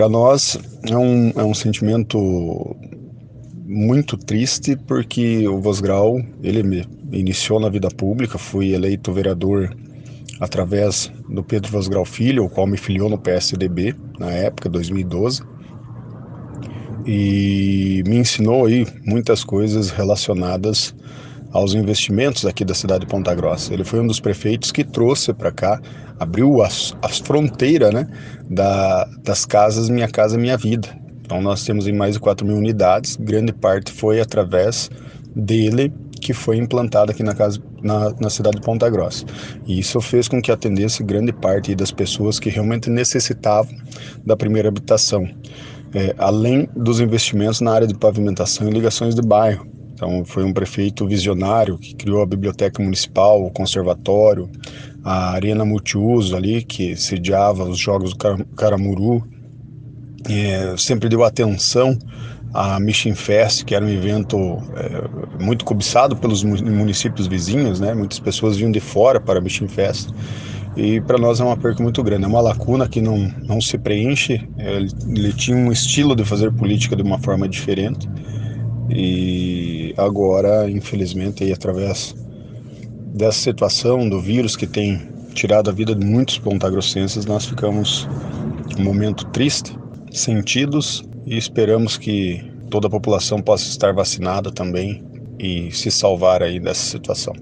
para nós é um, é um sentimento muito triste porque o Vosgrau, ele me iniciou na vida pública, fui eleito vereador através do Pedro Vosgrau Filho, o qual me filiou no PSDB na época, 2012, e me ensinou aí muitas coisas relacionadas aos investimentos aqui da cidade de Ponta Grossa. Ele foi um dos prefeitos que trouxe para cá, abriu as, as fronteiras né, da, das casas Minha Casa Minha Vida. Então nós temos em mais de 4 mil unidades, grande parte foi através dele que foi implantada aqui na, casa, na, na, cidade de Ponta Grossa. E isso fez com que atendesse grande parte das pessoas que realmente necessitavam da primeira habitação. É, além dos investimentos na área de pavimentação e ligações de bairro. Então, foi um prefeito visionário que criou a biblioteca municipal, o conservatório, a arena multiuso ali, que sediava os Jogos do Caramuru. É, sempre deu atenção a Mission Fest, que era um evento é, muito cobiçado pelos municípios vizinhos, né? Muitas pessoas vinham de fora para a Mission Fest. E para nós é uma perca muito grande, é uma lacuna que não, não se preenche. Ele, ele tinha um estilo de fazer política de uma forma diferente e agora, infelizmente, aí, através dessa situação do vírus que tem tirado a vida de muitos pontagrossenses, nós ficamos um momento triste, sentidos e esperamos que toda a população possa estar vacinada também e se salvar aí dessa situação.